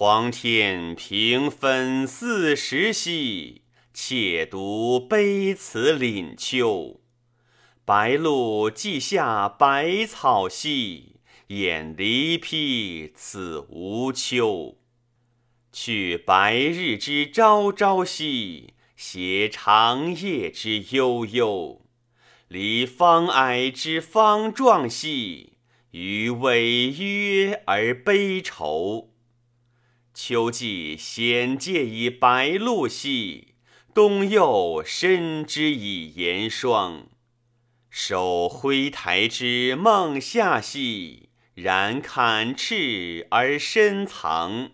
黄天平分四时兮，且独悲此廪丘。白露既下百草兮，掩离披此无秋。去白日之朝朝兮，携长夜之悠悠。离方矮之方壮兮，余违约而悲愁。秋季显介以白露兮，冬又深之以严霜。守灰台之梦夏兮，然坎赤而深藏。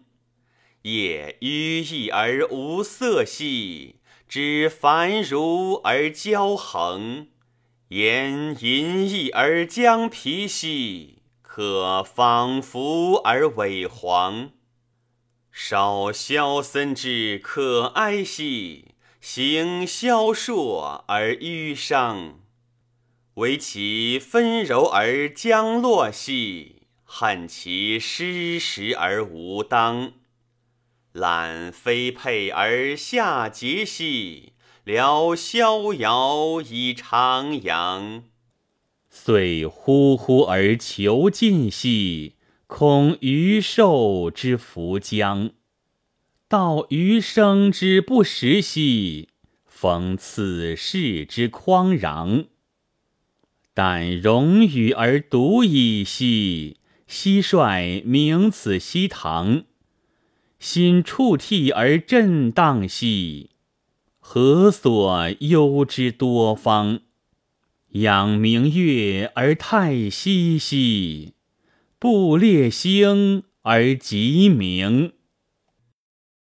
夜纡逸而无色兮，知繁如而骄横。言淫逸而将皮兮，可仿佛而萎黄。少萧森之可哀兮，行萧硕而纡伤。惟其分柔而将落兮，恨其失时而无当。揽非佩而下节兮，聊逍遥以徜徉。遂呼呼而求进兮。恐余寿之弗将，道余生之不时兮，逢此世之匡攘。但容与而独矣兮，蟋蟀鸣此溪塘。心触涕而震荡兮，何所忧之多方？仰明月而叹息兮。不列星而极明。